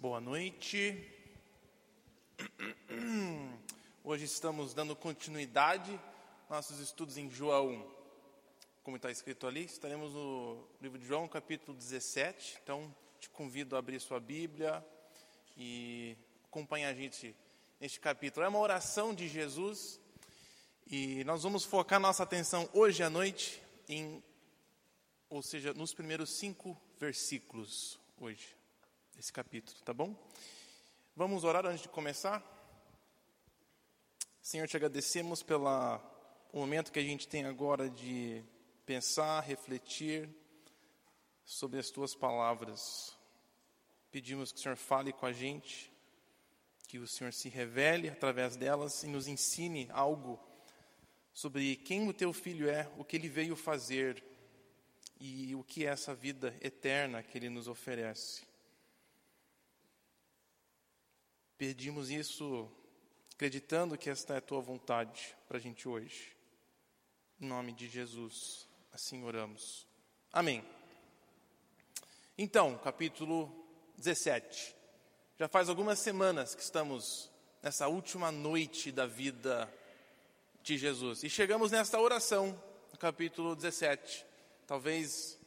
Boa noite. Hoje estamos dando continuidade nossos estudos em João. Como está escrito ali, estaremos no livro de João, capítulo 17. Então, te convido a abrir sua Bíblia e acompanhar a gente neste capítulo. É uma oração de Jesus e nós vamos focar nossa atenção hoje à noite em, ou seja, nos primeiros cinco versículos hoje esse capítulo, tá bom? Vamos orar antes de começar? Senhor, te agradecemos pelo momento que a gente tem agora de pensar, refletir sobre as tuas palavras. Pedimos que o Senhor fale com a gente, que o Senhor se revele através delas e nos ensine algo sobre quem o teu filho é, o que ele veio fazer e o que é essa vida eterna que ele nos oferece. Pedimos isso acreditando que esta é a tua vontade para a gente hoje. Em nome de Jesus, assim oramos. Amém. Então, capítulo 17. Já faz algumas semanas que estamos nessa última noite da vida de Jesus. E chegamos nesta oração, no capítulo 17. Talvez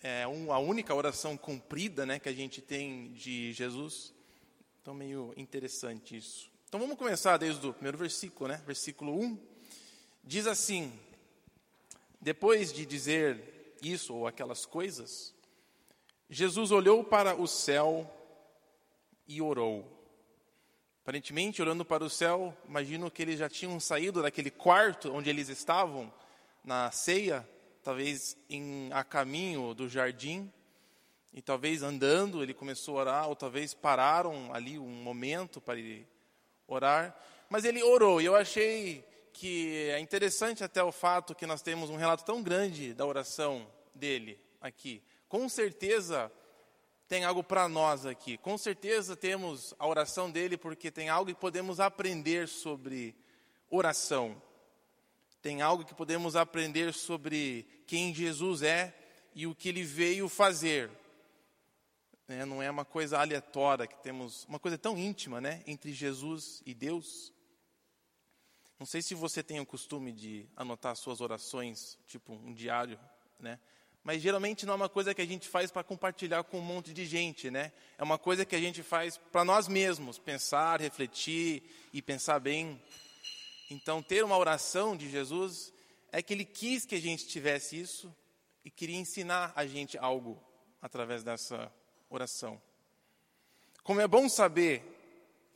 é a única oração cumprida né, que a gente tem de Jesus. Então, meio interessante isso. Então, vamos começar desde o primeiro versículo, né? Versículo 1. Diz assim: Depois de dizer isso ou aquelas coisas, Jesus olhou para o céu e orou. Aparentemente, olhando para o céu, imagino que eles já tinham saído daquele quarto onde eles estavam na ceia, talvez em, a caminho do jardim, e talvez andando ele começou a orar, ou talvez pararam ali um momento para ele orar. Mas ele orou, e eu achei que é interessante até o fato que nós temos um relato tão grande da oração dele aqui. Com certeza tem algo para nós aqui. Com certeza temos a oração dele porque tem algo que podemos aprender sobre oração. Tem algo que podemos aprender sobre quem Jesus é e o que ele veio fazer né, não é uma coisa aleatória, que temos uma coisa tão íntima né, entre Jesus e Deus. Não sei se você tem o costume de anotar suas orações, tipo um diário, né? Mas geralmente não é uma coisa que a gente faz para compartilhar com um monte de gente, né? É uma coisa que a gente faz para nós mesmos, pensar, refletir e pensar bem. Então, ter uma oração de Jesus é que ele quis que a gente tivesse isso e queria ensinar a gente algo através dessa oração. Como é bom saber,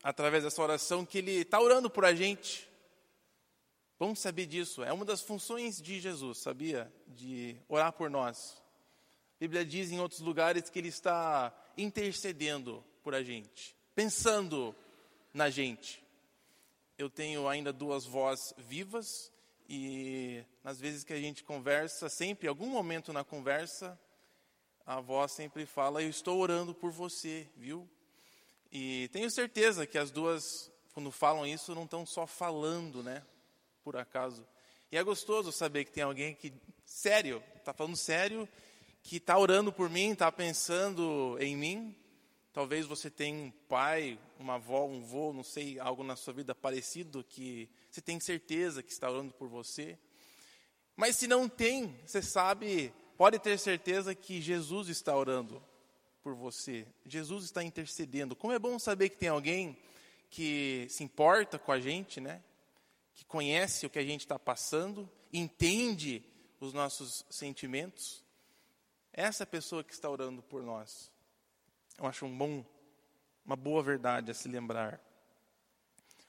através dessa oração, que Ele está orando por a gente. Vamos saber disso. É uma das funções de Jesus, sabia? De orar por nós. A Bíblia diz em outros lugares que Ele está intercedendo por a gente, pensando na gente. Eu tenho ainda duas vozes vivas e nas vezes que a gente conversa, sempre, em algum momento na conversa, a avó sempre fala: Eu estou orando por você, viu? E tenho certeza que as duas, quando falam isso, não estão só falando, né? Por acaso. E é gostoso saber que tem alguém que, sério, está falando sério, que está orando por mim, está pensando em mim. Talvez você tenha um pai, uma avó, um vô, não sei, algo na sua vida parecido que você tem certeza que está orando por você. Mas se não tem, você sabe pode ter certeza que Jesus está orando por você. Jesus está intercedendo. Como é bom saber que tem alguém que se importa com a gente, né? Que conhece o que a gente está passando, entende os nossos sentimentos. Essa pessoa que está orando por nós. Eu acho um bom, uma boa verdade a se lembrar.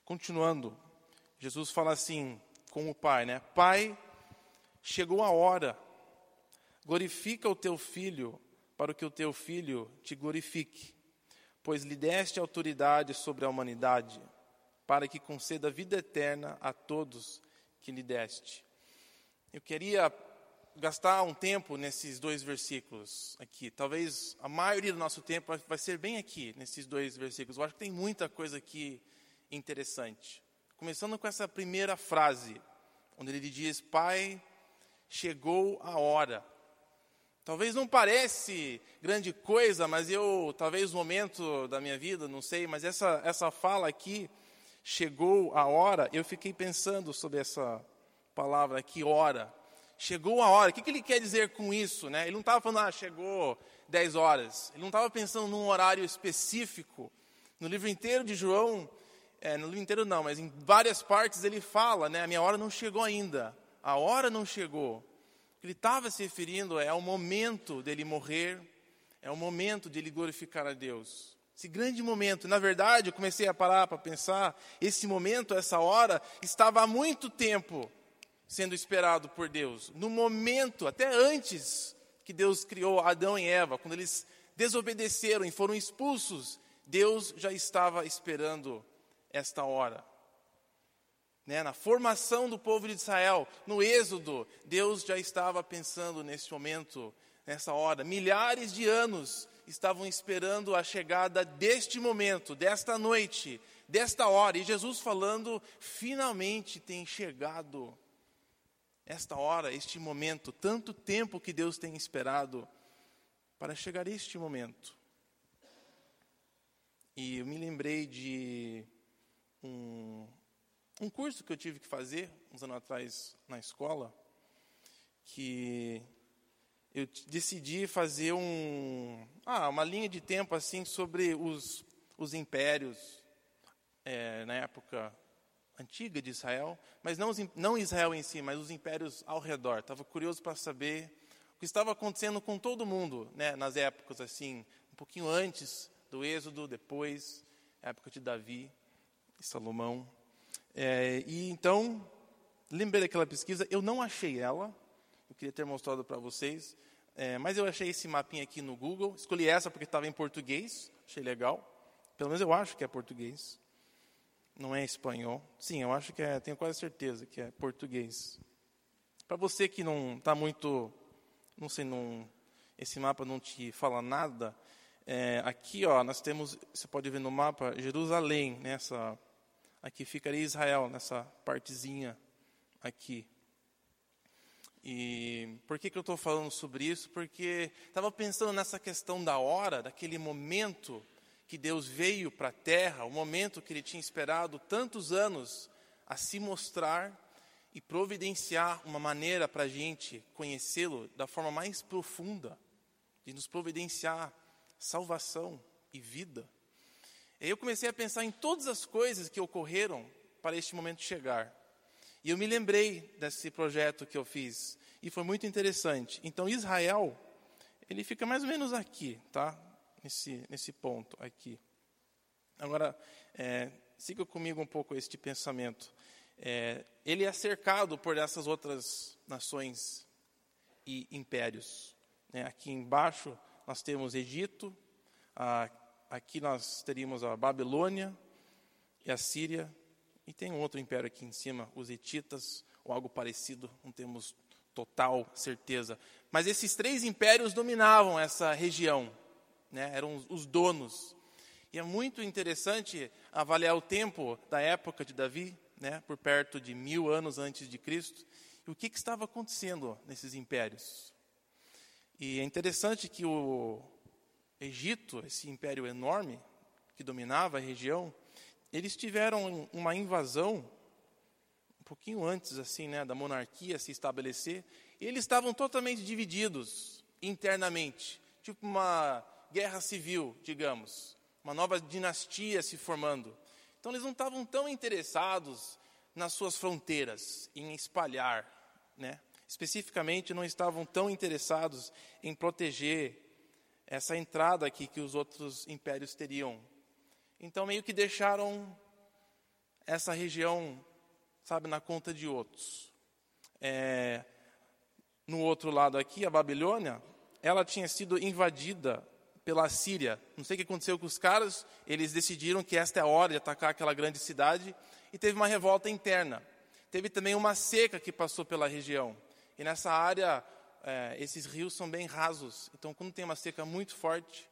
Continuando, Jesus fala assim com o Pai, né? Pai, chegou a hora Glorifica o teu filho, para que o teu filho te glorifique, pois lhe deste autoridade sobre a humanidade, para que conceda vida eterna a todos que lhe deste. Eu queria gastar um tempo nesses dois versículos aqui. Talvez a maioria do nosso tempo vai ser bem aqui, nesses dois versículos. Eu acho que tem muita coisa aqui interessante. Começando com essa primeira frase, onde ele diz: Pai, chegou a hora. Talvez não parece grande coisa, mas eu, talvez o momento da minha vida, não sei, mas essa, essa fala aqui, chegou a hora, eu fiquei pensando sobre essa palavra aqui, hora. Chegou a hora, o que, que ele quer dizer com isso? Né? Ele não estava falando, ah, chegou 10 horas. Ele não estava pensando num horário específico. No livro inteiro de João, é, no livro inteiro não, mas em várias partes ele fala, né, a minha hora não chegou ainda. A hora não chegou que ele estava se referindo é ao momento dele morrer, é o momento de glorificar a Deus. Esse grande momento, na verdade, eu comecei a parar para pensar, esse momento, essa hora, estava há muito tempo sendo esperado por Deus. No momento, até antes que Deus criou Adão e Eva, quando eles desobedeceram e foram expulsos, Deus já estava esperando esta hora né, na formação do povo de Israel, no Êxodo, Deus já estava pensando nesse momento, nessa hora. Milhares de anos estavam esperando a chegada deste momento, desta noite, desta hora. E Jesus falando: finalmente tem chegado esta hora, este momento, tanto tempo que Deus tem esperado para chegar este momento. E eu me lembrei de um, um curso que eu tive que fazer uns anos atrás na escola, que eu decidi fazer um, ah, uma linha de tempo assim sobre os, os impérios é, na época antiga de Israel, mas não, não Israel em si, mas os impérios ao redor. Estava curioso para saber o que estava acontecendo com todo mundo, né, nas épocas assim, um pouquinho antes do Êxodo, depois, época de Davi e Salomão. É, e então, lembrei daquela pesquisa, eu não achei ela, eu queria ter mostrado para vocês, é, mas eu achei esse mapinha aqui no Google, escolhi essa porque estava em português, achei legal, pelo menos eu acho que é português, não é espanhol. Sim, eu acho que é, tenho quase certeza que é português. Para você que não está muito, não sei, não, esse mapa não te fala nada, é, aqui ó, nós temos, você pode ver no mapa, Jerusalém, nessa Aqui ficaria Israel, nessa partezinha aqui. E por que, que eu estou falando sobre isso? Porque estava pensando nessa questão da hora, daquele momento que Deus veio para a terra, o momento que Ele tinha esperado tantos anos a se mostrar e providenciar uma maneira para a gente conhecê-lo da forma mais profunda, de nos providenciar salvação e vida. Eu comecei a pensar em todas as coisas que ocorreram para este momento chegar. E eu me lembrei desse projeto que eu fiz. E foi muito interessante. Então, Israel, ele fica mais ou menos aqui, tá? Nesse, nesse ponto aqui. Agora, é, siga comigo um pouco este pensamento. É, ele é cercado por essas outras nações e impérios. Né? Aqui embaixo nós temos Egito, aqui nós teríamos a Babilônia e a Síria, e tem um outro império aqui em cima, os Hititas, ou algo parecido, não temos total certeza. Mas esses três impérios dominavam essa região, né? eram os donos. E é muito interessante avaliar o tempo da época de Davi, né? por perto de mil anos antes de Cristo, e o que, que estava acontecendo nesses impérios. E é interessante que o, Egito, esse império enorme que dominava a região, eles tiveram uma invasão um pouquinho antes assim, né, da monarquia se estabelecer, eles estavam totalmente divididos internamente, tipo uma guerra civil, digamos, uma nova dinastia se formando. Então eles não estavam tão interessados nas suas fronteiras, em espalhar, né? Especificamente não estavam tão interessados em proteger essa entrada aqui que os outros impérios teriam. Então, meio que deixaram essa região, sabe, na conta de outros. É, no outro lado aqui, a Babilônia, ela tinha sido invadida pela Síria. Não sei o que aconteceu com os caras, eles decidiram que esta é a hora de atacar aquela grande cidade e teve uma revolta interna. Teve também uma seca que passou pela região. E nessa área é, esses rios são bem rasos. Então, quando tem uma seca muito forte,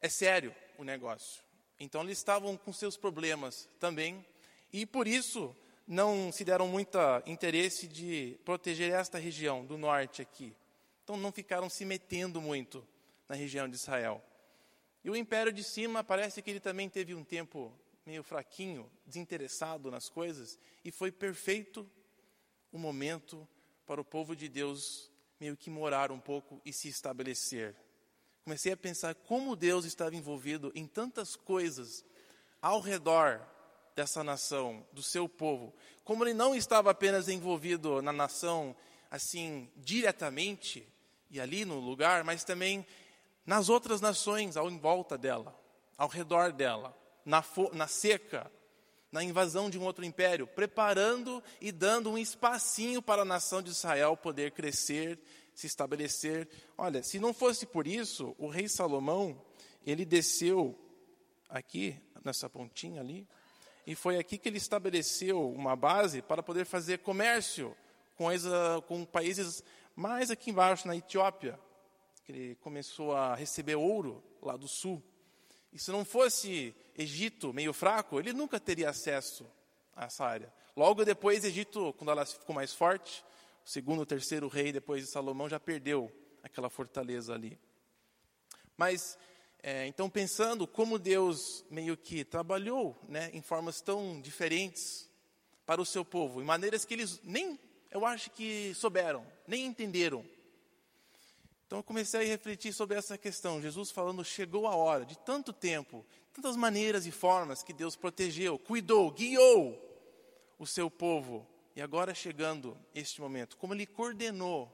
é sério o negócio. Então, eles estavam com seus problemas também. E por isso, não se deram muito interesse de proteger esta região do norte aqui. Então não ficaram se metendo muito na região de Israel. E o império de cima parece que ele também teve um tempo meio fraquinho, desinteressado nas coisas, e foi perfeito o momento para o povo de Deus meio que morar um pouco e se estabelecer. Comecei a pensar como Deus estava envolvido em tantas coisas ao redor dessa nação, do seu povo. Como ele não estava apenas envolvido na nação, assim, diretamente, e ali no lugar, mas também nas outras nações ao em volta dela, ao redor dela, na, na seca, na invasão de um outro império, preparando e dando um espacinho para a nação de Israel poder crescer, se estabelecer. Olha, se não fosse por isso, o rei Salomão, ele desceu aqui, nessa pontinha ali, e foi aqui que ele estabeleceu uma base para poder fazer comércio com, com países mais aqui embaixo, na Etiópia. Ele começou a receber ouro lá do sul. E se não fosse Egito meio fraco, ele nunca teria acesso a essa área. Logo depois, Egito, quando ela ficou mais forte, o segundo, o terceiro rei depois de Salomão já perdeu aquela fortaleza ali. Mas, é, então, pensando como Deus meio que trabalhou né, em formas tão diferentes para o seu povo, em maneiras que eles nem, eu acho que souberam, nem entenderam. Então eu comecei a refletir sobre essa questão. Jesus falando, chegou a hora, de tanto tempo, tantas maneiras e formas que Deus protegeu, cuidou, guiou o seu povo. E agora chegando este momento, como Ele coordenou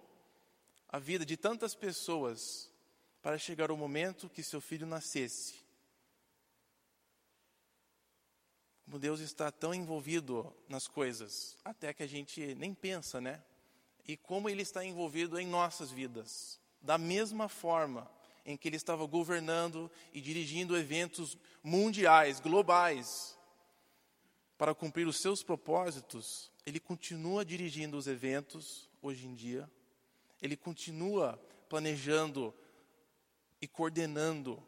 a vida de tantas pessoas para chegar o momento que seu filho nascesse. Como Deus está tão envolvido nas coisas, até que a gente nem pensa, né? E como Ele está envolvido em nossas vidas da mesma forma em que ele estava governando e dirigindo eventos mundiais, globais, para cumprir os seus propósitos, ele continua dirigindo os eventos hoje em dia, ele continua planejando e coordenando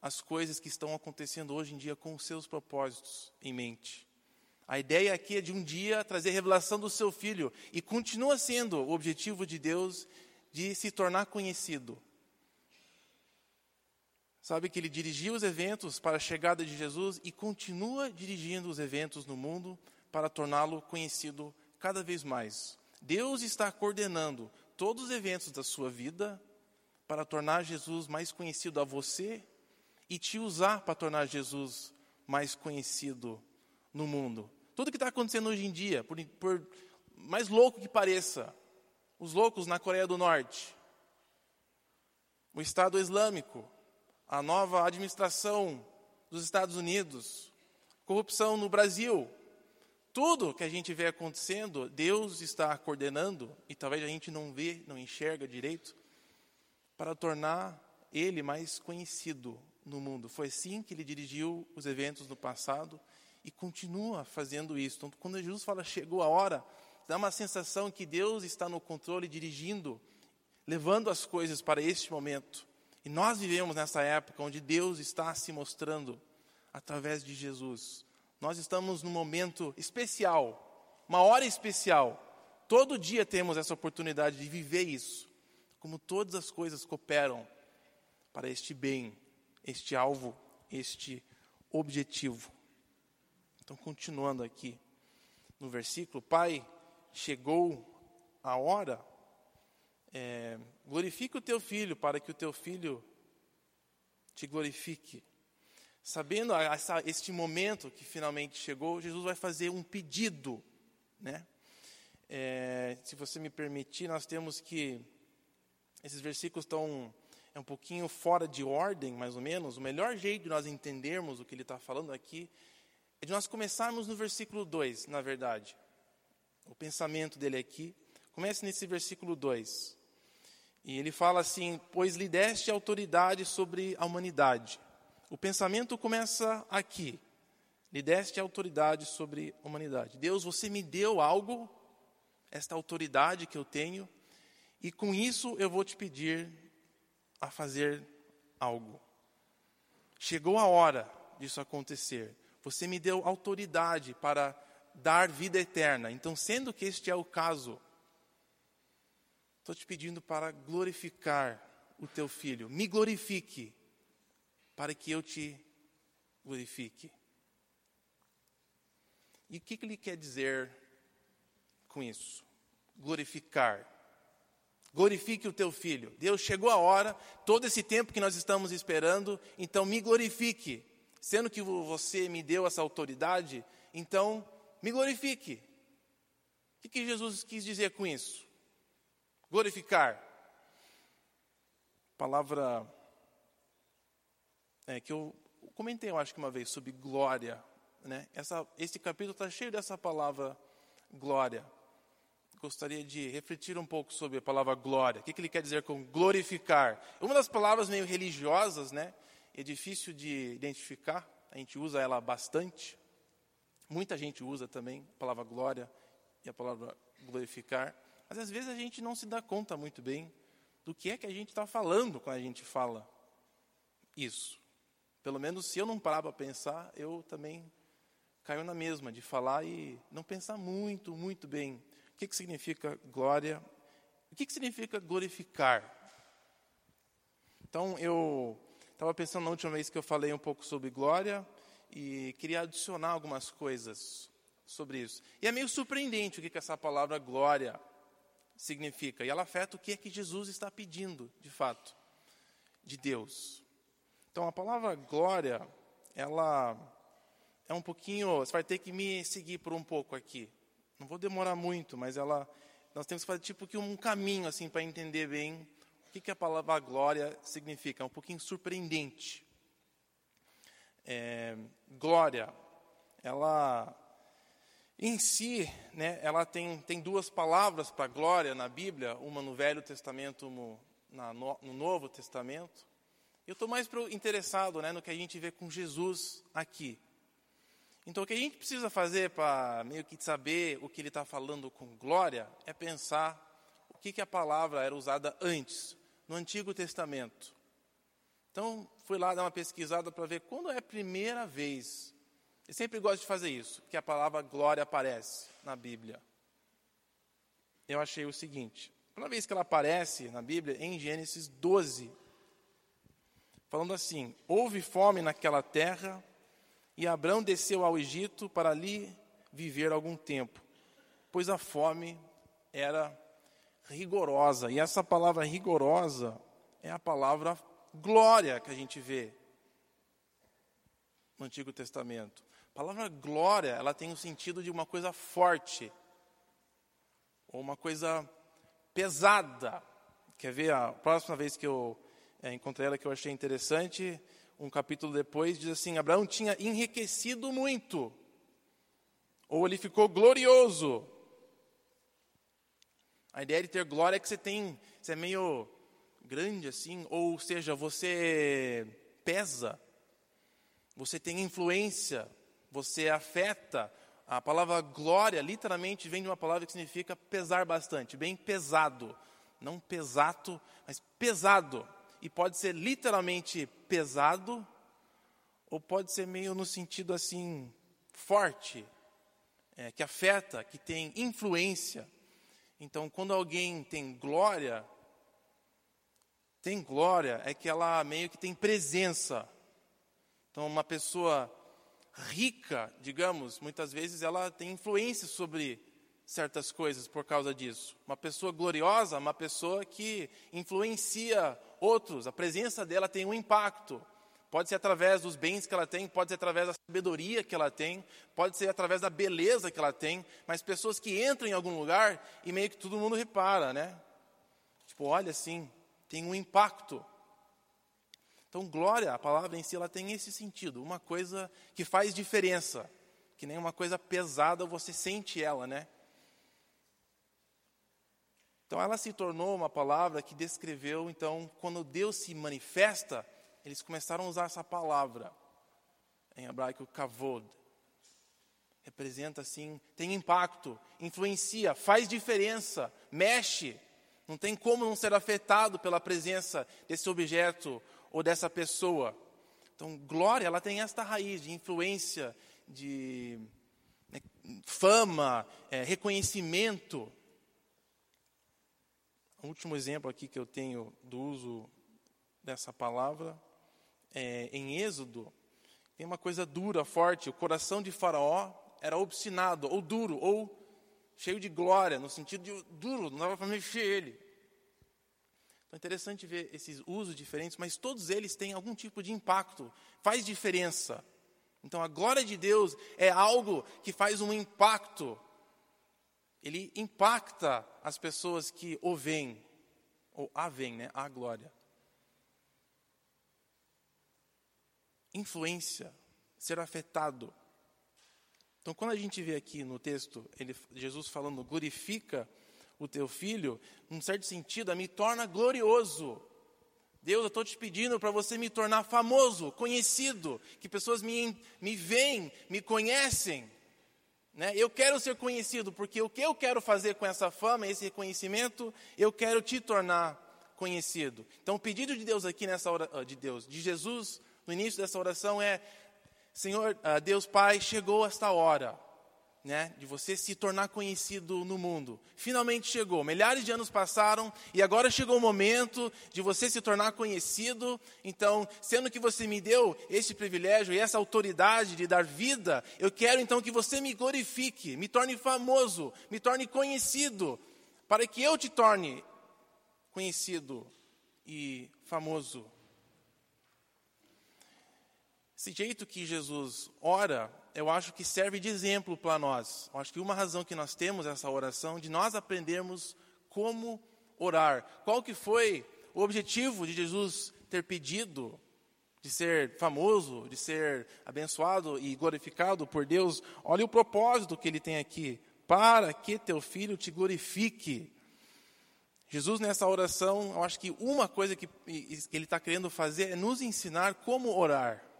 as coisas que estão acontecendo hoje em dia com os seus propósitos em mente. A ideia aqui é de um dia trazer revelação do seu filho e continua sendo o objetivo de Deus de se tornar conhecido. Sabe que ele dirigiu os eventos para a chegada de Jesus e continua dirigindo os eventos no mundo para torná-lo conhecido cada vez mais. Deus está coordenando todos os eventos da sua vida para tornar Jesus mais conhecido a você e te usar para tornar Jesus mais conhecido no mundo. Tudo que está acontecendo hoje em dia, por, por mais louco que pareça, os loucos na Coreia do Norte, o Estado Islâmico, a nova administração dos Estados Unidos, corrupção no Brasil. Tudo que a gente vê acontecendo, Deus está coordenando, e talvez a gente não vê, não enxerga direito, para tornar Ele mais conhecido no mundo. Foi assim que Ele dirigiu os eventos no passado e continua fazendo isso. Então, quando Jesus fala chegou a hora, dá uma sensação que Deus está no controle, dirigindo, levando as coisas para este momento. E nós vivemos nessa época onde Deus está se mostrando através de Jesus. Nós estamos num momento especial, uma hora especial. Todo dia temos essa oportunidade de viver isso. Como todas as coisas cooperam para este bem, este alvo, este objetivo. Então, continuando aqui no versículo, Pai, chegou a hora, é, glorifique o teu filho para que o teu filho te glorifique. Sabendo essa, este momento que finalmente chegou, Jesus vai fazer um pedido, né? É, se você me permitir, nós temos que esses versículos estão é um pouquinho fora de ordem, mais ou menos. O melhor jeito de nós entendermos o que ele está falando aqui é de nós começarmos no versículo 2, na verdade o pensamento dele aqui. Comece nesse versículo 2. E ele fala assim: Pois lhe deste autoridade sobre a humanidade. O pensamento começa aqui. Lhe deste autoridade sobre a humanidade. Deus, você me deu algo, esta autoridade que eu tenho, e com isso eu vou te pedir a fazer algo. Chegou a hora disso acontecer. Você me deu autoridade para dar vida eterna. Então, sendo que este é o caso, Estou te pedindo para glorificar o teu filho. Me glorifique, para que eu te glorifique. E o que, que ele quer dizer com isso? Glorificar. Glorifique o teu filho. Deus chegou a hora, todo esse tempo que nós estamos esperando, então me glorifique. Sendo que você me deu essa autoridade, então me glorifique. O que, Jesus quis dizer com isso? Glorificar. Palavra é, que eu comentei, eu acho que uma vez, sobre glória. Né? Essa, esse capítulo está cheio dessa palavra glória. Gostaria de refletir um pouco sobre a palavra glória. O que, que ele quer dizer com glorificar? Uma das palavras meio religiosas, né? É difícil de identificar. A gente usa ela bastante. Muita gente usa também a palavra glória e a palavra glorificar. Mas às vezes a gente não se dá conta muito bem do que é que a gente está falando quando a gente fala isso. Pelo menos se eu não parar para pensar, eu também caio na mesma, de falar e não pensar muito, muito bem. O que, que significa glória? O que, que significa glorificar? Então, eu estava pensando na última vez que eu falei um pouco sobre glória e queria adicionar algumas coisas sobre isso. E é meio surpreendente o que, que essa palavra glória significa. E ela afeta o que é que Jesus está pedindo, de fato, de Deus. Então, a palavra glória, ela é um pouquinho. Você vai ter que me seguir por um pouco aqui. Não vou demorar muito, mas ela. Nós temos que fazer tipo que um caminho assim para entender bem o que, que a palavra glória significa. É um pouquinho surpreendente. É, glória, ela em si, né, ela tem, tem duas palavras para glória na Bíblia, uma no Velho Testamento, uma na, no, no Novo Testamento. Eu estou mais interessado né, no que a gente vê com Jesus aqui. Então, o que a gente precisa fazer para meio que saber o que ele está falando com glória é pensar o que, que a palavra era usada antes, no Antigo Testamento. Então, fui lá dar uma pesquisada para ver quando é a primeira vez eu sempre gosto de fazer isso, que a palavra glória aparece na Bíblia. Eu achei o seguinte: uma vez que ela aparece na Bíblia, em Gênesis 12, falando assim: Houve fome naquela terra, e Abraão desceu ao Egito para ali viver algum tempo, pois a fome era rigorosa. E essa palavra rigorosa é a palavra glória que a gente vê no Antigo Testamento. A palavra glória, ela tem o sentido de uma coisa forte, ou uma coisa pesada. Quer ver a próxima vez que eu é, encontrei ela que eu achei interessante, um capítulo depois, diz assim: Abraão tinha enriquecido muito, ou ele ficou glorioso. A ideia de ter glória é que você tem, você é meio grande assim, ou seja, você pesa, você tem influência, você afeta. A palavra glória literalmente vem de uma palavra que significa pesar bastante, bem pesado. Não pesato, mas pesado. E pode ser literalmente pesado, ou pode ser meio no sentido assim, forte, é, que afeta, que tem influência. Então, quando alguém tem glória, tem glória é que ela meio que tem presença. Então, uma pessoa rica, digamos, muitas vezes ela tem influência sobre certas coisas por causa disso. Uma pessoa gloriosa, uma pessoa que influencia outros, a presença dela tem um impacto. Pode ser através dos bens que ela tem, pode ser através da sabedoria que ela tem, pode ser através da beleza que ela tem, mas pessoas que entram em algum lugar e meio que todo mundo repara, né? Tipo, olha assim, tem um impacto. Então, glória, a palavra em si, ela tem esse sentido, uma coisa que faz diferença, que nem uma coisa pesada, você sente ela, né? Então, ela se tornou uma palavra que descreveu, então, quando Deus se manifesta, eles começaram a usar essa palavra, em hebraico, kavod. Representa, assim, tem impacto, influencia, faz diferença, mexe. Não tem como não ser afetado pela presença desse objeto ou dessa pessoa. Então, glória, ela tem esta raiz de influência, de né, fama, é, reconhecimento. o último exemplo aqui que eu tenho do uso dessa palavra é em Êxodo. Tem uma coisa dura, forte. O coração de Faraó era obstinado, ou duro, ou cheio de glória, no sentido de duro, não dava para mexer ele. Então é interessante ver esses usos diferentes, mas todos eles têm algum tipo de impacto, faz diferença. Então a glória de Deus é algo que faz um impacto. Ele impacta as pessoas que o veem, ou a veem, né? A glória. Influência, ser afetado. Então, quando a gente vê aqui no texto, ele, Jesus falando, glorifica o teu filho, num certo sentido, me torna glorioso. Deus, eu estou te pedindo para você me tornar famoso, conhecido, que pessoas me, me veem, me conhecem. Né? Eu quero ser conhecido, porque o que eu quero fazer com essa fama, esse reconhecimento, eu quero te tornar conhecido. Então, o pedido de Deus aqui nessa hora, de Deus, de Jesus, no início dessa oração é: Senhor, ah, Deus Pai, chegou esta hora, né, de você se tornar conhecido no mundo. Finalmente chegou. Milhares de anos passaram e agora chegou o momento de você se tornar conhecido. Então, sendo que você me deu esse privilégio e essa autoridade de dar vida, eu quero então que você me glorifique, me torne famoso, me torne conhecido, para que eu te torne conhecido e famoso. Esse jeito que Jesus ora, eu acho que serve de exemplo para nós. Eu acho que uma razão que nós temos essa oração, de nós aprendermos como orar. Qual que foi o objetivo de Jesus ter pedido de ser famoso, de ser abençoado e glorificado por Deus? Olha o propósito que ele tem aqui. Para que teu filho te glorifique. Jesus, nessa oração, eu acho que uma coisa que ele está querendo fazer é nos ensinar como orar.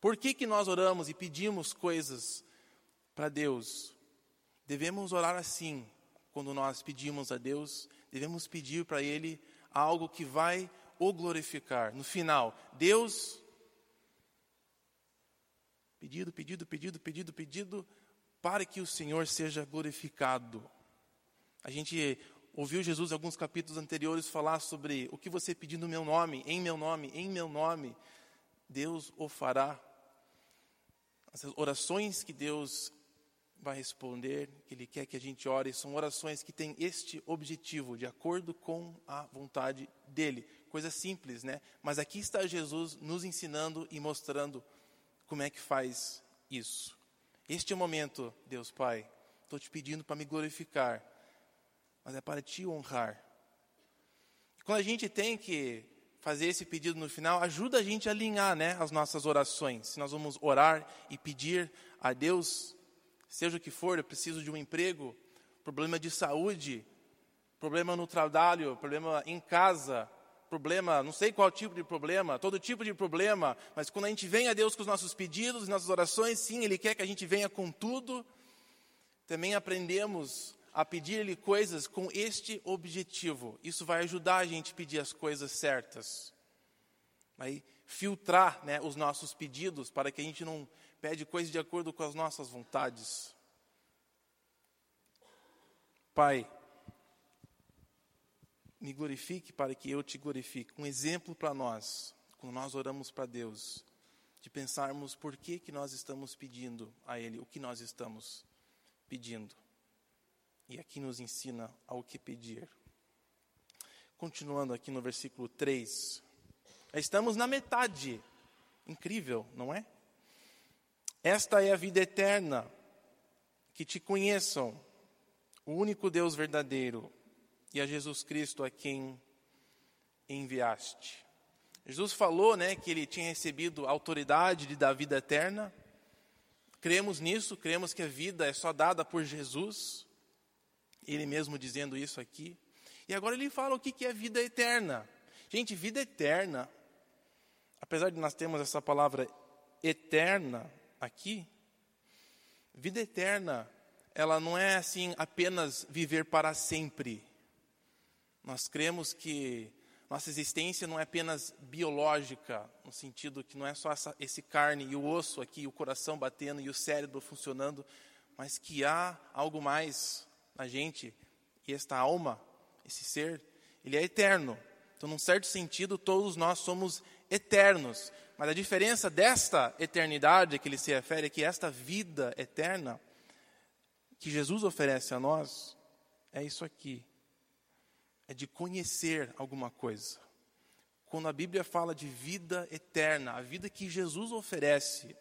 Por que, que nós oramos e pedimos coisas para Deus? Devemos orar assim, quando nós pedimos a Deus, devemos pedir para Ele algo que vai o glorificar. No final, Deus, pedido, pedido, pedido, pedido, pedido, para que o Senhor seja glorificado. A gente ouviu Jesus em alguns capítulos anteriores falar sobre o que você pedir no meu nome, em meu nome, em meu nome, Deus o fará. As orações que Deus vai responder, que Ele quer que a gente ore, são orações que têm este objetivo, de acordo com a vontade dEle. Coisa simples, né? Mas aqui está Jesus nos ensinando e mostrando como é que faz isso. Este é o momento, Deus Pai, estou te pedindo para me glorificar, mas é para te honrar. Quando a gente tem que fazer esse pedido no final ajuda a gente a alinhar né, as nossas orações. Se nós vamos orar e pedir a Deus, seja o que for, eu preciso de um emprego, problema de saúde, problema no trabalho, problema em casa, problema, não sei qual tipo de problema, todo tipo de problema, mas quando a gente vem a Deus com os nossos pedidos, nossas orações, sim, Ele quer que a gente venha com tudo. Também aprendemos a pedir-lhe coisas com este objetivo. Isso vai ajudar a gente a pedir as coisas certas. Vai filtrar né, os nossos pedidos para que a gente não pede coisas de acordo com as nossas vontades. Pai, me glorifique para que eu te glorifique. Um exemplo para nós, quando nós oramos para Deus, de pensarmos por que, que nós estamos pedindo a Ele, o que nós estamos pedindo. E aqui nos ensina ao que pedir. Continuando aqui no versículo 3. Estamos na metade. Incrível, não é? Esta é a vida eterna, que te conheçam, o único Deus verdadeiro, e a Jesus Cristo a quem enviaste. Jesus falou, né, que ele tinha recebido a autoridade de dar vida eterna. Cremos nisso, cremos que a vida é só dada por Jesus ele mesmo dizendo isso aqui. E agora ele fala o que é vida eterna. Gente, vida eterna, apesar de nós termos essa palavra eterna aqui, vida eterna, ela não é assim apenas viver para sempre. Nós cremos que nossa existência não é apenas biológica, no sentido que não é só essa, esse carne e o osso aqui, o coração batendo e o cérebro funcionando, mas que há algo mais a gente, e esta alma esse ser, ele é eterno. Então, num certo sentido, todos nós somos eternos. Mas a diferença desta eternidade que ele se refere é que esta vida eterna que Jesus oferece a nós é isso aqui. É de conhecer alguma coisa. Quando a Bíblia fala de vida eterna, a vida que Jesus oferece,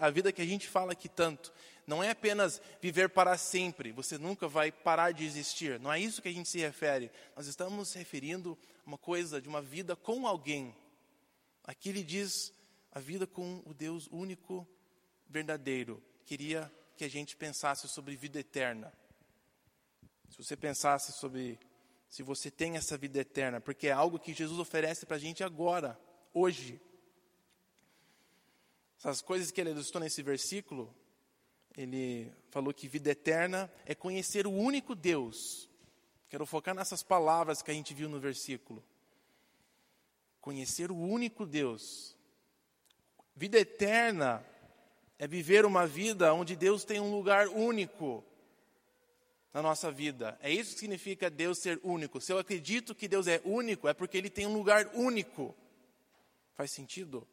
a vida que a gente fala aqui tanto, não é apenas viver para sempre, você nunca vai parar de existir. Não é isso que a gente se refere. Nós estamos referindo a uma coisa de uma vida com alguém. Aqui ele diz a vida com o Deus único, verdadeiro. Queria que a gente pensasse sobre vida eterna. Se você pensasse sobre se você tem essa vida eterna, porque é algo que Jesus oferece para a gente agora, hoje. Essas coisas que ele ilustrou nesse versículo, ele falou que vida eterna é conhecer o único Deus. Quero focar nessas palavras que a gente viu no versículo. Conhecer o único Deus. Vida eterna é viver uma vida onde Deus tem um lugar único na nossa vida. É isso que significa Deus ser único. Se eu acredito que Deus é único, é porque Ele tem um lugar único. Faz sentido?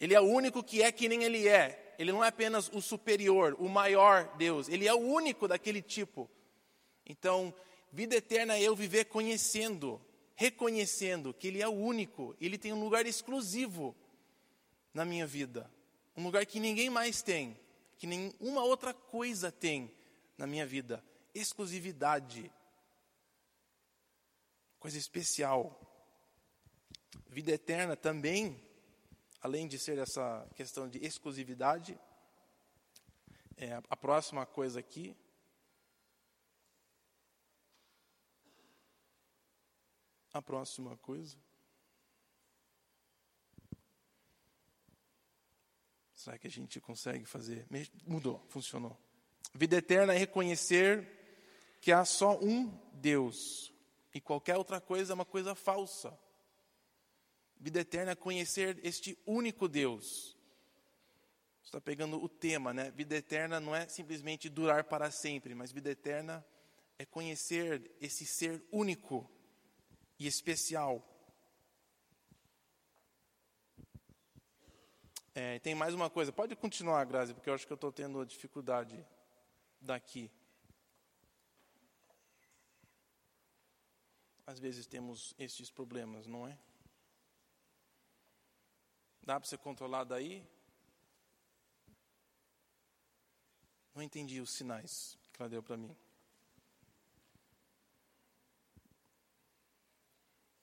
Ele é o único que é que nem Ele é. Ele não é apenas o superior, o maior Deus. Ele é o único daquele tipo. Então, vida eterna é eu viver conhecendo, reconhecendo que Ele é o único. Ele tem um lugar exclusivo na minha vida. Um lugar que ninguém mais tem, que nenhuma outra coisa tem na minha vida. Exclusividade. Coisa especial. Vida eterna também além de ser essa questão de exclusividade, é, a próxima coisa aqui. A próxima coisa. Será que a gente consegue fazer? Mudou, funcionou. Vida eterna é reconhecer que há só um Deus e qualquer outra coisa é uma coisa falsa. Vida eterna é conhecer este único Deus. Está pegando o tema, né? Vida eterna não é simplesmente durar para sempre, mas vida eterna é conhecer esse ser único e especial. É, tem mais uma coisa. Pode continuar, Grazi, porque eu acho que eu estou tendo dificuldade daqui. Às vezes temos estes problemas, não é? Dá para você controlar daí? Não entendi os sinais que ela deu para mim.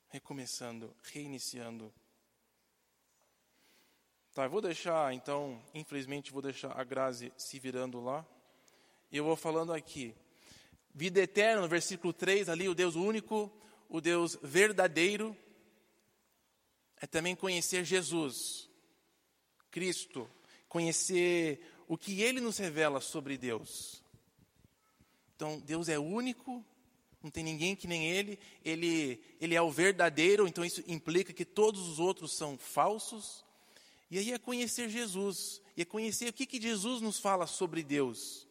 Recomeçando, reiniciando. Tá, eu vou deixar, então, infelizmente, vou deixar a Grazi se virando lá. E eu vou falando aqui. Vida eterna, no versículo 3, ali, o Deus único, o Deus verdadeiro, é também conhecer Jesus, Cristo, conhecer o que ele nos revela sobre Deus. Então, Deus é único, não tem ninguém que nem ele, ele, ele é o verdadeiro, então isso implica que todos os outros são falsos. E aí é conhecer Jesus, e é conhecer o que, que Jesus nos fala sobre Deus.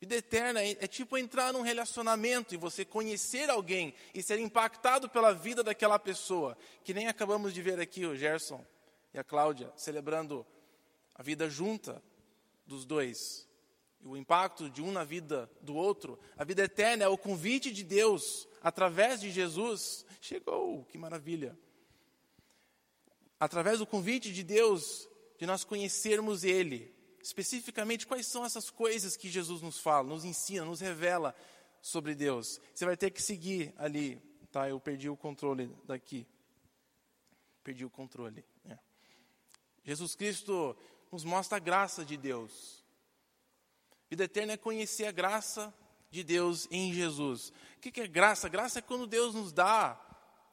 Vida eterna é, é, tipo entrar num relacionamento e você conhecer alguém e ser impactado pela vida daquela pessoa, que nem acabamos de ver aqui o Gerson e a Cláudia celebrando a vida junta dos dois. E o impacto de um na vida do outro. A vida eterna é o convite de Deus através de Jesus. Chegou, que maravilha. Através do convite de Deus de nós conhecermos Ele especificamente quais são essas coisas que Jesus nos fala, nos ensina, nos revela sobre Deus. Você vai ter que seguir ali, tá? Eu perdi o controle daqui. Perdi o controle. É. Jesus Cristo nos mostra a graça de Deus. Vida eterna é conhecer a graça de Deus em Jesus. O que é graça? Graça é quando Deus nos dá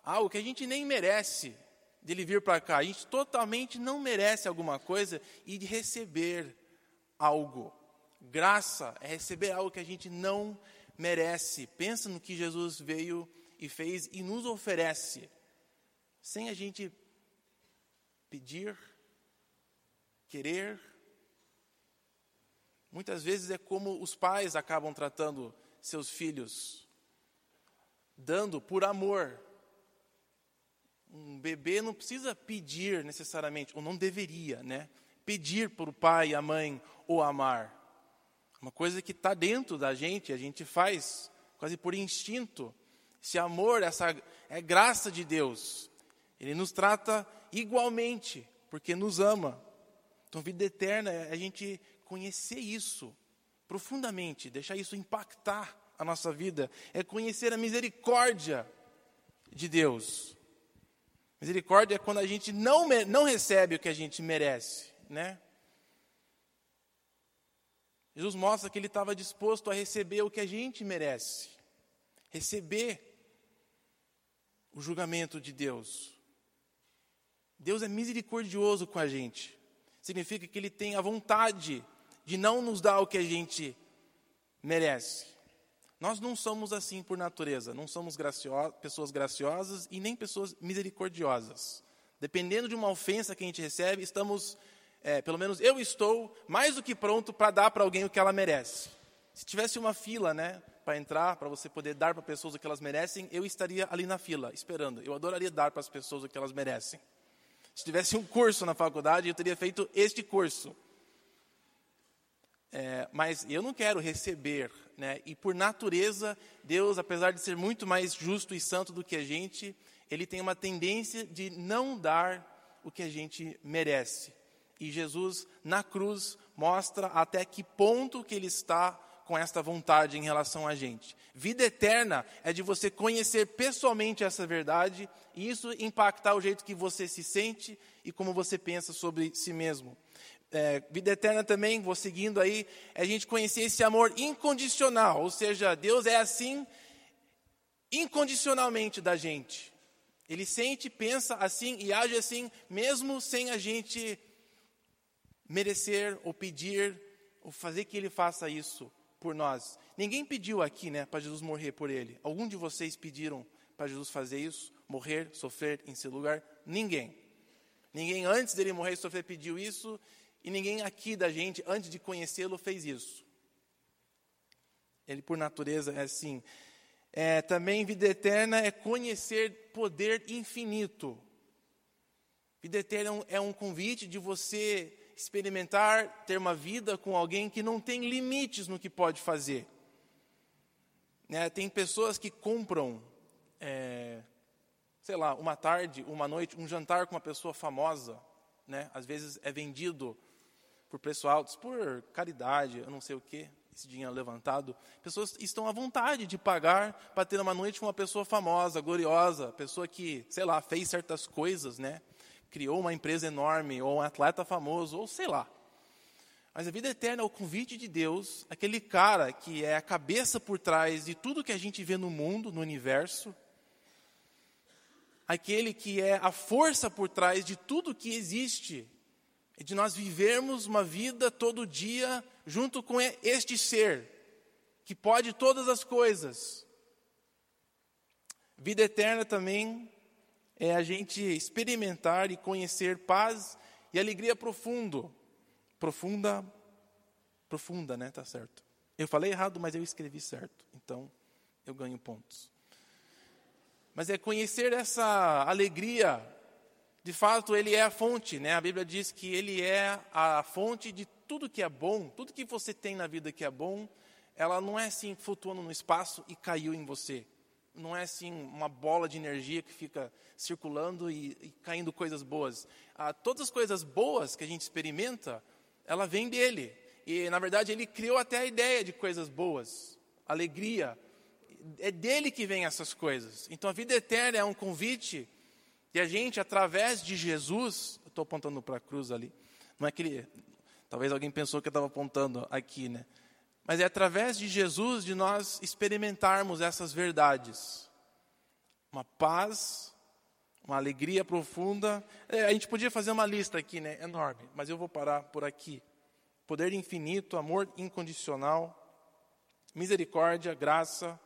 algo que a gente nem merece dele vir para cá. A gente totalmente não merece alguma coisa e de receber algo. Graça é receber algo que a gente não merece. Pensa no que Jesus veio e fez e nos oferece, sem a gente pedir, querer. Muitas vezes é como os pais acabam tratando seus filhos. dando por amor. Um bebê não precisa pedir necessariamente, ou não deveria, né? Pedir para o pai a mãe o amar. Uma coisa que está dentro da gente, a gente faz quase por instinto. Esse amor, essa é graça de Deus. Ele nos trata igualmente, porque nos ama. Então, vida eterna é a gente conhecer isso profundamente, deixar isso impactar a nossa vida, é conhecer a misericórdia de Deus. Misericórdia é quando a gente não, não recebe o que a gente merece, né? Jesus mostra que ele estava disposto a receber o que a gente merece, receber o julgamento de Deus. Deus é misericordioso com a gente. Significa que ele tem a vontade de não nos dar o que a gente merece. Nós não somos assim por natureza, não somos pessoas graciosas e nem pessoas misericordiosas. Dependendo de uma ofensa que a gente recebe, estamos, é, pelo menos eu estou, mais do que pronto para dar para alguém o que ela merece. Se tivesse uma fila, né, para entrar, para você poder dar para pessoas o que elas merecem, eu estaria ali na fila, esperando. Eu adoraria dar para as pessoas o que elas merecem. Se tivesse um curso na faculdade, eu teria feito este curso. É, mas eu não quero receber, né? E por natureza, Deus, apesar de ser muito mais justo e santo do que a gente, ele tem uma tendência de não dar o que a gente merece. E Jesus, na cruz, mostra até que ponto que ele está com esta vontade em relação a gente. Vida eterna é de você conhecer pessoalmente essa verdade e isso impactar o jeito que você se sente e como você pensa sobre si mesmo é, vida eterna também, vou seguindo aí, é a gente conhecer esse amor incondicional, ou seja, Deus é assim incondicionalmente da gente. Ele sente, pensa assim e age assim, mesmo sem a gente merecer ou pedir ou fazer que ele faça isso por nós. Ninguém pediu aqui, né, para Jesus morrer por ele. Algum de vocês pediram para Jesus fazer isso, morrer, sofrer em seu lugar? Ninguém. Ninguém antes dele morrer e sofrer pediu isso e ninguém aqui da gente, antes de conhecê-lo, fez isso. Ele, por natureza, é assim. É, também, vida eterna é conhecer poder infinito. Vida eterna é um é convite de você experimentar, ter uma vida com alguém que não tem limites no que pode fazer. Né, tem pessoas que compram, é, sei lá, uma tarde, uma noite, um jantar com uma pessoa famosa. Né, às vezes é vendido por preço alto, por caridade, eu não sei o que, esse dinheiro levantado. Pessoas estão à vontade de pagar para ter uma noite com uma pessoa famosa, gloriosa, pessoa que, sei lá, fez certas coisas, né? Criou uma empresa enorme, ou um atleta famoso, ou sei lá. Mas a vida eterna é o convite de Deus, aquele cara que é a cabeça por trás de tudo que a gente vê no mundo, no universo, aquele que é a força por trás de tudo que existe é de nós vivermos uma vida todo dia junto com este ser, que pode todas as coisas. Vida eterna também é a gente experimentar e conhecer paz e alegria profundo. Profunda, profunda, né? Tá certo. Eu falei errado, mas eu escrevi certo. Então, eu ganho pontos. Mas é conhecer essa alegria de fato, ele é a fonte, né? A Bíblia diz que ele é a fonte de tudo que é bom, tudo que você tem na vida que é bom, ela não é assim flutuando no espaço e caiu em você. Não é assim uma bola de energia que fica circulando e, e caindo coisas boas. Ah, todas as coisas boas que a gente experimenta, ela vem dele. E, na verdade, ele criou até a ideia de coisas boas, alegria. É dele que vem essas coisas. Então, a vida eterna é um convite e a gente, através de Jesus, estou apontando para a cruz ali, não é que ele, talvez alguém pensou que eu estava apontando aqui, né? Mas é através de Jesus de nós experimentarmos essas verdades. Uma paz, uma alegria profunda. É, a gente podia fazer uma lista aqui, né? Enorme, mas eu vou parar por aqui. Poder infinito, amor incondicional, misericórdia, graça.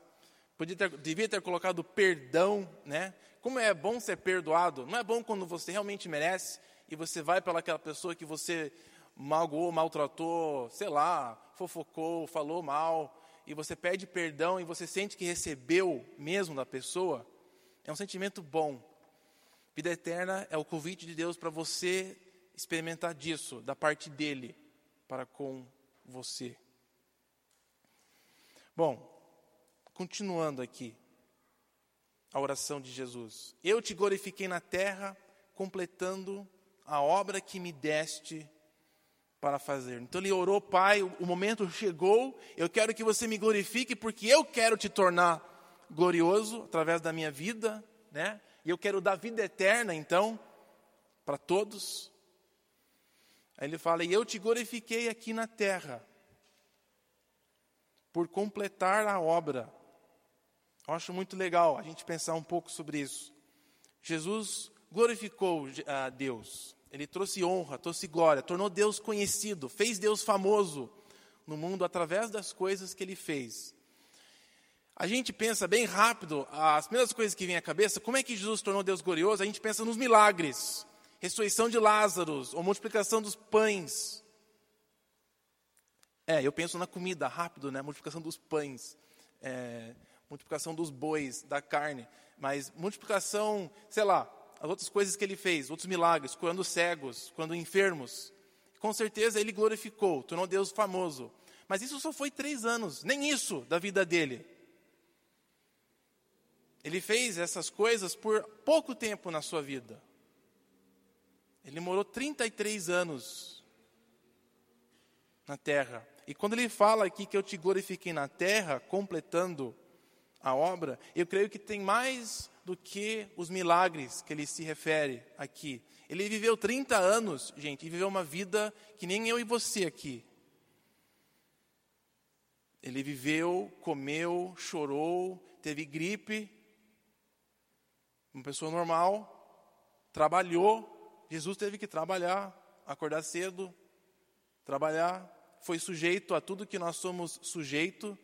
Podia ter, devia ter colocado perdão, né? Como é bom ser perdoado. Não é bom quando você realmente merece e você vai pelaquela pessoa que você magoou, maltratou, sei lá, fofocou, falou mal, e você pede perdão e você sente que recebeu mesmo da pessoa, é um sentimento bom. Vida eterna é o convite de Deus para você experimentar disso, da parte dele, para com você. Bom, continuando aqui, a oração de Jesus. Eu te glorifiquei na terra, completando a obra que me deste para fazer. Então ele orou, Pai, o momento chegou, eu quero que você me glorifique, porque eu quero te tornar glorioso através da minha vida, né? E eu quero dar vida eterna, então, para todos. Aí ele fala: E eu te glorifiquei aqui na terra, por completar a obra. Eu acho muito legal a gente pensar um pouco sobre isso. Jesus glorificou a Deus, ele trouxe honra, trouxe glória, tornou Deus conhecido, fez Deus famoso no mundo através das coisas que ele fez. A gente pensa bem rápido, as primeiras coisas que vêm à cabeça, como é que Jesus tornou Deus glorioso? A gente pensa nos milagres, ressurreição de Lázaro, ou multiplicação dos pães. É, eu penso na comida, rápido, né? Multiplicação dos pães, é, multiplicação dos bois, da carne. Mas multiplicação, sei lá, as outras coisas que ele fez, outros milagres, curando cegos, curando enfermos. Com certeza ele glorificou, tornou Deus famoso. Mas isso só foi três anos, nem isso da vida dele. Ele fez essas coisas por pouco tempo na sua vida. Ele morou 33 anos na terra. E quando ele fala aqui que eu te glorifiquei na terra, completando a obra, eu creio que tem mais do que os milagres que ele se refere aqui. Ele viveu 30 anos, gente, e viveu uma vida que nem eu e você aqui. Ele viveu, comeu, chorou, teve gripe. Uma pessoa normal, trabalhou. Jesus teve que trabalhar, acordar cedo, trabalhar. Foi sujeito a tudo que nós somos sujeito.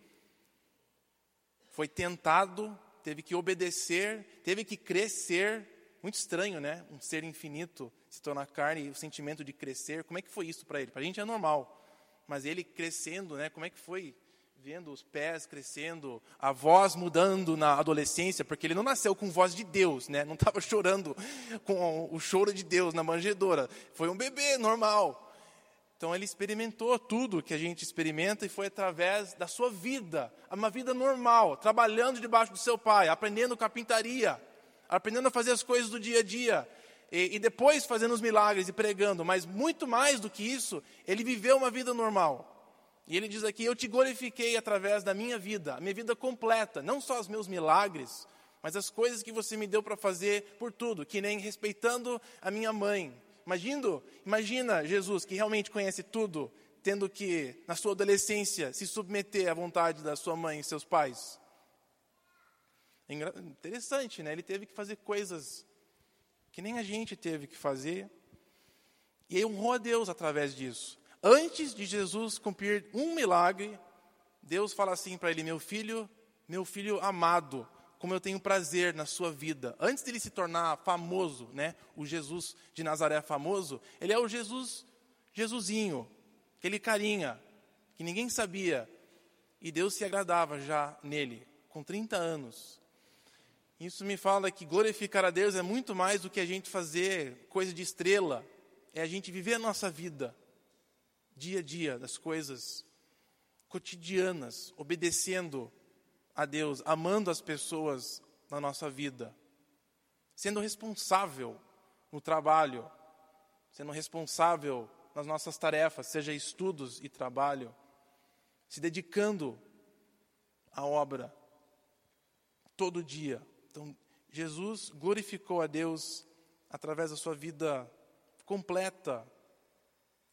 Foi tentado, teve que obedecer, teve que crescer. Muito estranho, né? Um ser infinito se tornar carne e o sentimento de crescer. Como é que foi isso para ele? Para a gente é normal. Mas ele crescendo, né? Como é que foi? Vendo os pés crescendo, a voz mudando na adolescência, porque ele não nasceu com voz de Deus, né? Não estava chorando com o choro de Deus na manjedoura. Foi um bebê normal. Então ele experimentou tudo que a gente experimenta e foi através da sua vida, uma vida normal, trabalhando debaixo do seu pai, aprendendo carpintaria, aprendendo a fazer as coisas do dia a dia, e, e depois fazendo os milagres e pregando, mas muito mais do que isso, ele viveu uma vida normal. E ele diz aqui: Eu te glorifiquei através da minha vida, a minha vida completa, não só os meus milagres, mas as coisas que você me deu para fazer por tudo, que nem respeitando a minha mãe, Imagina, imagina Jesus que realmente conhece tudo, tendo que, na sua adolescência, se submeter à vontade da sua mãe e seus pais. É interessante, né? Ele teve que fazer coisas que nem a gente teve que fazer. E ele honrou a Deus através disso. Antes de Jesus cumprir um milagre, Deus fala assim para ele: Meu filho, meu filho amado, como eu tenho prazer na sua vida. Antes dele se tornar famoso, né, o Jesus de Nazaré famoso, ele é o Jesus, Jesusinho, aquele carinha que ninguém sabia. E Deus se agradava já nele, com 30 anos. Isso me fala que glorificar a Deus é muito mais do que a gente fazer coisa de estrela, é a gente viver a nossa vida, dia a dia, das coisas cotidianas, obedecendo a Deus, amando as pessoas na nossa vida, sendo responsável no trabalho, sendo responsável nas nossas tarefas, seja estudos e trabalho, se dedicando à obra todo dia. Então, Jesus glorificou a Deus através da sua vida completa,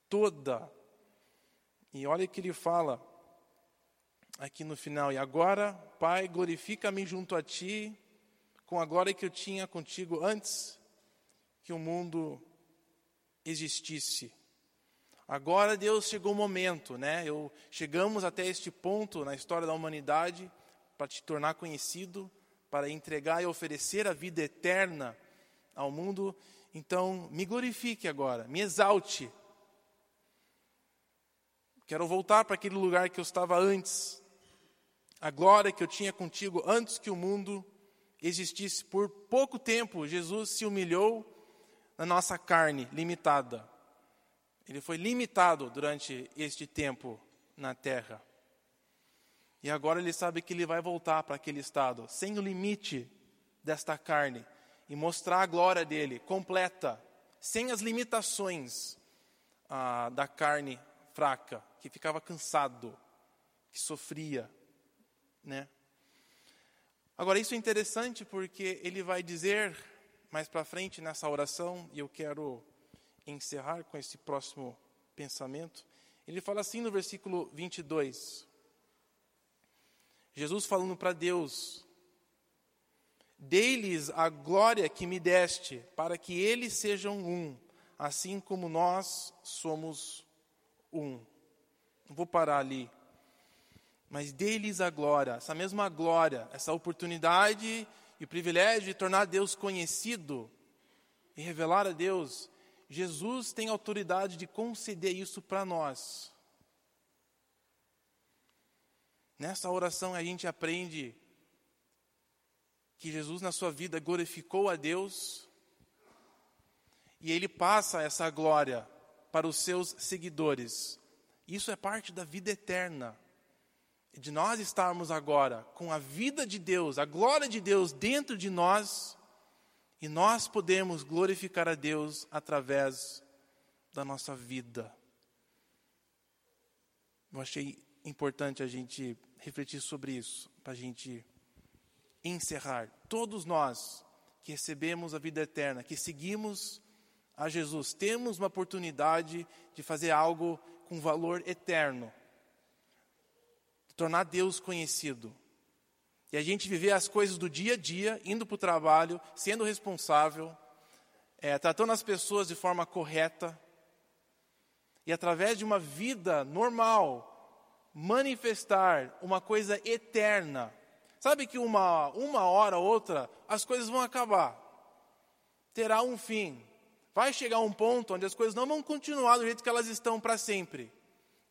toda. E olha que ele fala: aqui no final. E agora, Pai, glorifica-me junto a Ti, com a glória que eu tinha contigo antes que o mundo existisse. Agora, Deus, chegou o momento, né? Eu, chegamos até este ponto na história da humanidade para te tornar conhecido, para entregar e oferecer a vida eterna ao mundo. Então, me glorifique agora, me exalte. Quero voltar para aquele lugar que eu estava antes, a glória que eu tinha contigo antes que o mundo existisse. Por pouco tempo, Jesus se humilhou na nossa carne limitada. Ele foi limitado durante este tempo na terra. E agora ele sabe que ele vai voltar para aquele estado, sem o limite desta carne, e mostrar a glória dele completa, sem as limitações ah, da carne fraca, que ficava cansado, que sofria, né? Agora isso é interessante porque ele vai dizer mais para frente nessa oração e eu quero encerrar com esse próximo pensamento. Ele fala assim no versículo 22. Jesus falando para Deus: Dei-lhes a glória que me deste, para que eles sejam um, assim como nós somos um. Vou parar ali. Mas dei-lhes a glória, essa mesma glória, essa oportunidade e o privilégio de tornar Deus conhecido e revelar a Deus. Jesus tem autoridade de conceder isso para nós. Nessa oração a gente aprende que Jesus na sua vida glorificou a Deus e ele passa essa glória para os seus seguidores. Isso é parte da vida eterna. De nós estarmos agora com a vida de Deus, a glória de Deus dentro de nós, e nós podemos glorificar a Deus através da nossa vida. Eu achei importante a gente refletir sobre isso, para a gente encerrar. Todos nós que recebemos a vida eterna, que seguimos a Jesus, temos uma oportunidade de fazer algo com valor eterno, tornar Deus conhecido. E a gente viver as coisas do dia a dia, indo para o trabalho, sendo responsável, é, tratando as pessoas de forma correta, e através de uma vida normal, manifestar uma coisa eterna. Sabe que uma, uma hora ou outra as coisas vão acabar, terá um fim. Vai chegar um ponto onde as coisas não vão continuar do jeito que elas estão para sempre.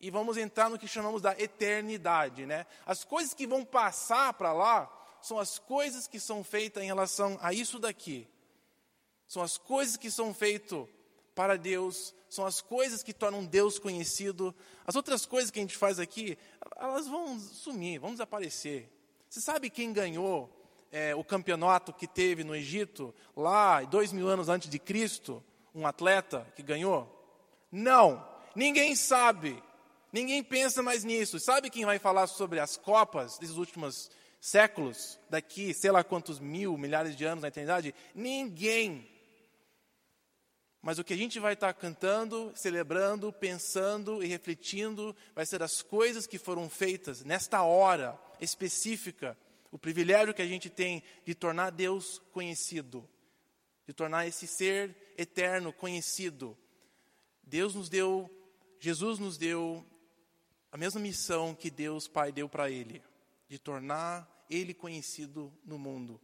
E vamos entrar no que chamamos da eternidade, né? As coisas que vão passar para lá são as coisas que são feitas em relação a isso daqui. São as coisas que são feitas para Deus, são as coisas que tornam Deus conhecido. As outras coisas que a gente faz aqui, elas vão sumir, vão desaparecer. Você sabe quem ganhou é, o campeonato que teve no Egito, lá dois mil anos antes de Cristo? um atleta que ganhou? Não, ninguém sabe. Ninguém pensa mais nisso. Sabe quem vai falar sobre as Copas desses últimos séculos, daqui sei lá quantos mil, milhares de anos na eternidade? Ninguém. Mas o que a gente vai estar cantando, celebrando, pensando e refletindo vai ser as coisas que foram feitas nesta hora específica, o privilégio que a gente tem de tornar Deus conhecido, de tornar esse ser eterno conhecido. Deus nos deu, Jesus nos deu a mesma missão que Deus Pai deu para ele, de tornar ele conhecido no mundo.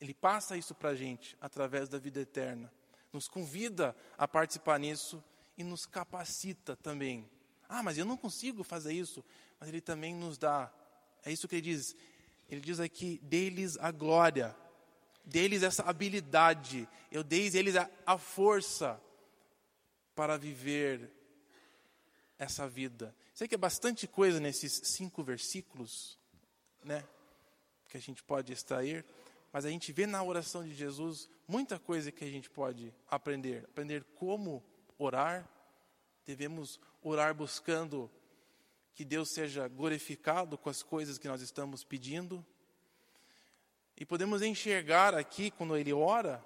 Ele passa isso para a gente através da vida eterna, nos convida a participar nisso e nos capacita também. Ah, mas eu não consigo fazer isso, mas ele também nos dá. É isso que ele diz. Ele diz aqui: deles a glória deles essa habilidade, eu dei eles a, a força para viver essa vida. Sei que é bastante coisa nesses cinco versículos, né? Que a gente pode extrair, mas a gente vê na oração de Jesus muita coisa que a gente pode aprender. Aprender como orar, devemos orar buscando que Deus seja glorificado com as coisas que nós estamos pedindo. E podemos enxergar aqui, quando ele ora,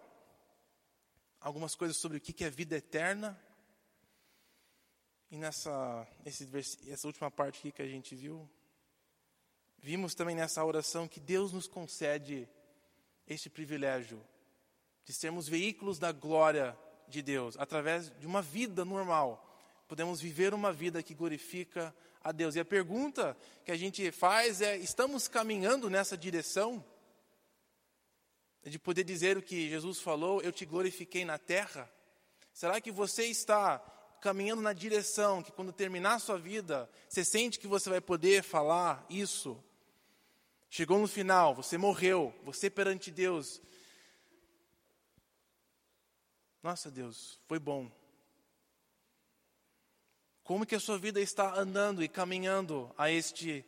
algumas coisas sobre o que é vida eterna. E nessa esse, essa última parte aqui que a gente viu, vimos também nessa oração que Deus nos concede este privilégio de sermos veículos da glória de Deus, através de uma vida normal. Podemos viver uma vida que glorifica a Deus. E a pergunta que a gente faz é: estamos caminhando nessa direção? de poder dizer o que Jesus falou, eu te glorifiquei na terra? Será que você está caminhando na direção que quando terminar a sua vida, você sente que você vai poder falar isso Chegou no final, você morreu, você perante Deus. Nossa Deus, foi bom. Como que a sua vida está andando e caminhando a este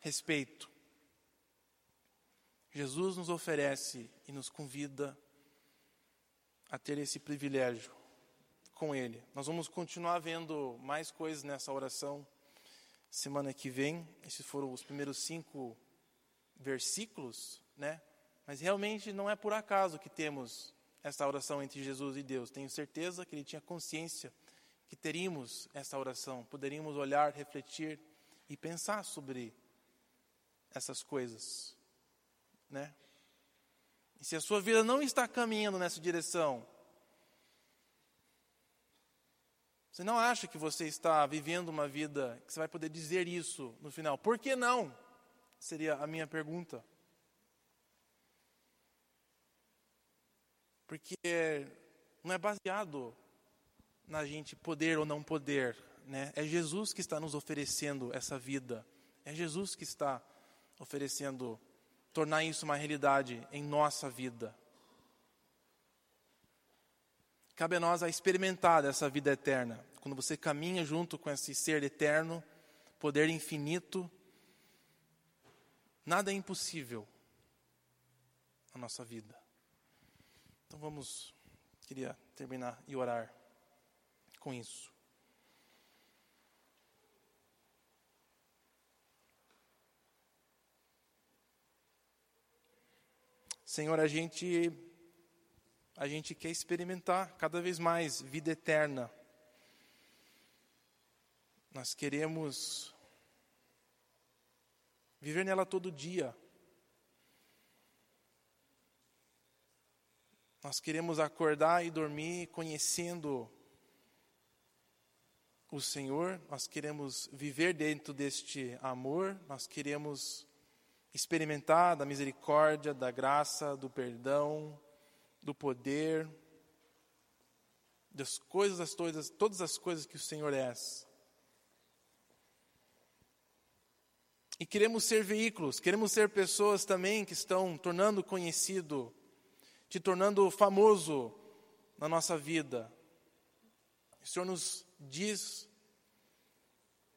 respeito? Jesus nos oferece e nos convida a ter esse privilégio com Ele. Nós vamos continuar vendo mais coisas nessa oração semana que vem. Esses foram os primeiros cinco versículos, né? Mas realmente não é por acaso que temos essa oração entre Jesus e Deus. Tenho certeza que ele tinha consciência que teríamos essa oração, poderíamos olhar, refletir e pensar sobre essas coisas, né? E se a sua vida não está caminhando nessa direção, você não acha que você está vivendo uma vida que você vai poder dizer isso no final? Por que não? Seria a minha pergunta. Porque não é baseado na gente poder ou não poder, né? É Jesus que está nos oferecendo essa vida. É Jesus que está oferecendo tornar isso uma realidade em nossa vida. Cabe a nós a experimentar essa vida eterna. Quando você caminha junto com esse ser eterno, poder infinito, Nada é impossível na nossa vida. Então vamos, queria terminar e orar com isso. Senhor, a gente a gente quer experimentar cada vez mais vida eterna. Nós queremos viver nela todo dia. Nós queremos acordar e dormir conhecendo o Senhor, nós queremos viver dentro deste amor, nós queremos experimentar da misericórdia, da graça, do perdão, do poder, das coisas, das coisas, todas as coisas que o Senhor é. E queremos ser veículos, queremos ser pessoas também que estão tornando conhecido, te tornando famoso na nossa vida. O Senhor nos diz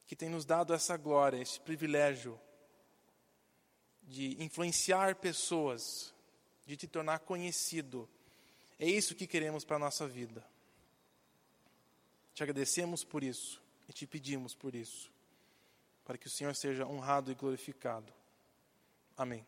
que tem nos dado essa glória, esse privilégio de influenciar pessoas, de te tornar conhecido. É isso que queremos para a nossa vida. Te agradecemos por isso e te pedimos por isso para que o Senhor seja honrado e glorificado. Amém.